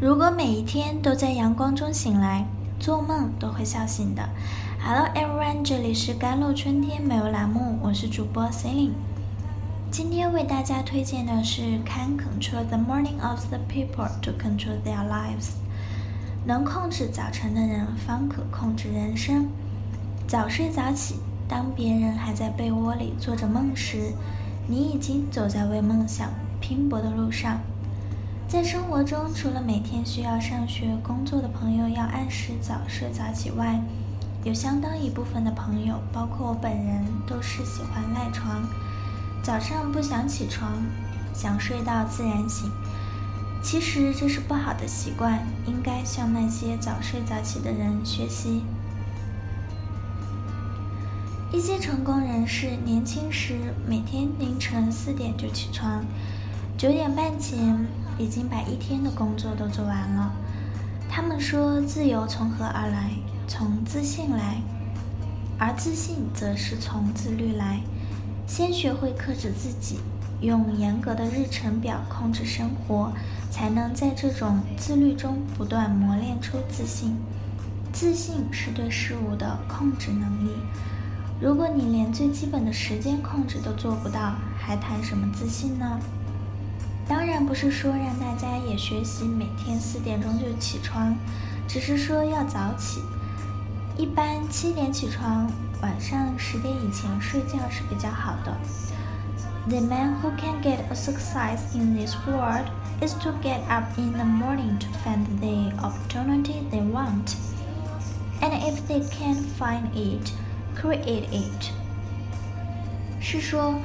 如果每一天都在阳光中醒来，做梦都会笑醒的。Hello everyone，这里是甘露春天美文栏目，我是主播 Celine。今天为大家推荐的是 Can control the morning of the people to control their lives。能控制早晨的人，方可控制人生。早睡早起，当别人还在被窝里做着梦时，你已经走在为梦想拼搏的路上。在生活中，除了每天需要上学、工作的朋友要按时早睡早起外，有相当一部分的朋友，包括我本人，都是喜欢赖床。早上不想起床，想睡到自然醒。其实这是不好的习惯，应该向那些早睡早起的人学习。一些成功人士年轻时每天凌晨四点就起床，九点半前。已经把一天的工作都做完了。他们说：“自由从何而来？从自信来，而自信则是从自律来。先学会克制自己，用严格的日程表控制生活，才能在这种自律中不断磨练出自信。自信是对事物的控制能力。如果你连最基本的时间控制都做不到，还谈什么自信呢？”当然不是说让大家也学习每天四点钟就起床，只是说要早起。一般七点起床，晚上十点以前睡觉是比较好的。The man who can get a success in this world is to get up in the morning to find the opportunity they want, and if they can't find it, create it. 是说。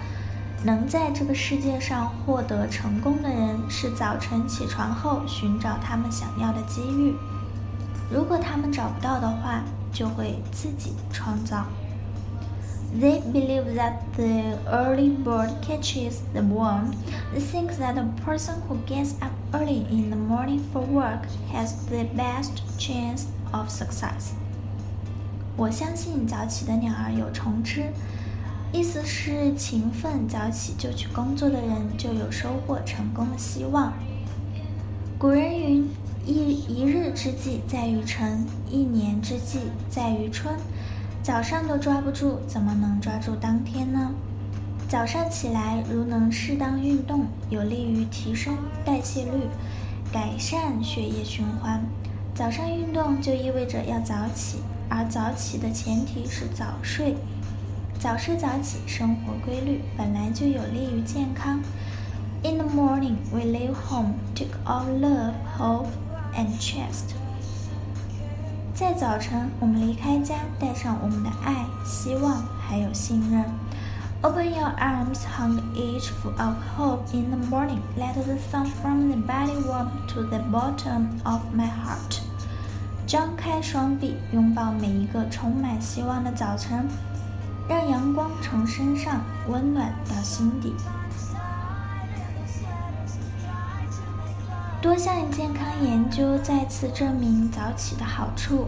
能在这个世界上获得成功的人，是早晨起床后寻找他们想要的机遇。如果他们找不到的话，就会自己创造。They believe that the early bird catches the worm. They think that a person who gets up early in the morning for work has the best chance of success. 我相信早起的鸟儿有虫吃。意思是勤奋早起就去工作的人就有收获成功的希望。古人云：“一一日之计在于晨，一年之计在于春。”早上都抓不住，怎么能抓住当天呢？早上起来如能适当运动，有利于提升代谢率，改善血液循环。早上运动就意味着要早起，而早起的前提是早睡。早睡早起，生活规律本来就有利于健康。In the morning, we leave home, take our love, hope, and trust. 在早晨，我们离开家，带上我们的爱、希望还有信任。Open your arms, hung each full of hope. In the morning, let the sun from the body warm to the bottom of my heart. 张开双臂，拥抱每一个充满希望的早晨。让阳光从身上温暖到心底。多项健康研究再次证明早起的好处。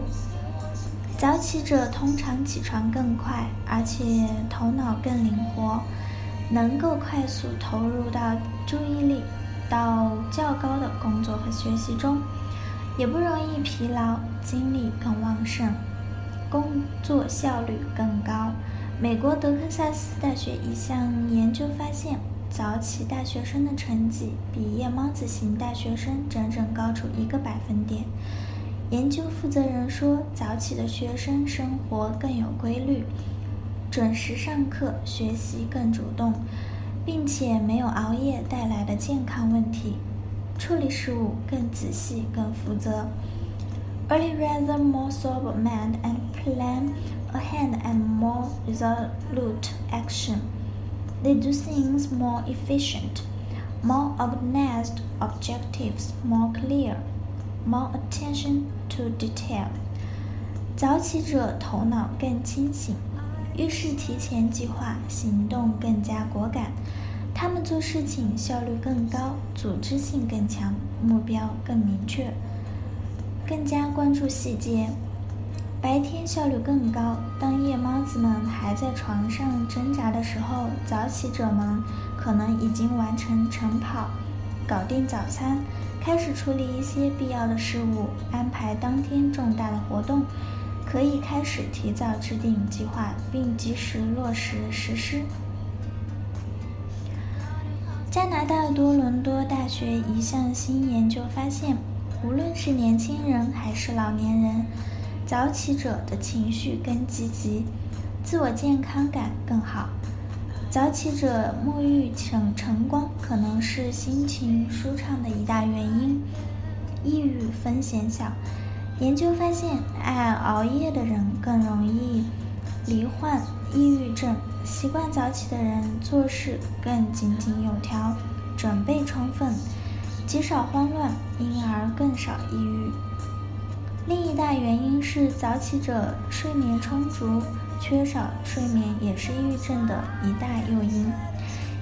早起者通常起床更快，而且头脑更灵活，能够快速投入到注意力到较高的工作和学习中，也不容易疲劳，精力更旺盛，工作效率更高。美国德克萨斯大学一项研究发现，早起大学生的成绩比夜猫子型大学生整整高出一个百分点。研究负责人说，早起的学生生活更有规律，准时上课，学习更主动，并且没有熬夜带来的健康问题，处理事务更仔细、更负责。Early rather more sober mind and plan. a hand and more resolute action. They do things more efficient, more organized, objectives more clear, more attention to detail. 早起者头脑更清醒，遇事提前计划，行动更加果敢。他们做事情效率更高，组织性更强，目标更明确，更加关注细节。 白天效率更高。当夜猫子们还在床上挣扎的时候，早起者们可能已经完成晨跑，搞定早餐，开始处理一些必要的事务，安排当天重大的活动，可以开始提早制定计划，并及时落实实施。加拿大多伦多大学一项新研究发现，无论是年轻人还是老年人，早起者的情绪更积极，自我健康感更好。早起者沐浴成晨光，可能是心情舒畅的一大原因。抑郁风险小。研究发现，爱熬夜的人更容易罹患抑郁症。习惯早起的人做事更井井有条，准备充分，极少慌乱，因而更少抑郁。另一大原因是早起者睡眠充足。缺少睡眠也是抑郁症的一大诱因，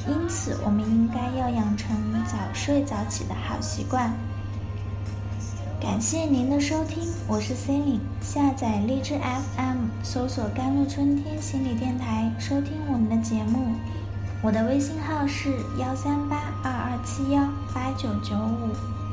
因此我们应该要养成早睡早起的好习惯。感谢您的收听，我是 c e l i n e 下载荔枝 FM，搜索“甘露春天心理电台”，收听我们的节目。我的微信号是幺三八二二七幺八九九五。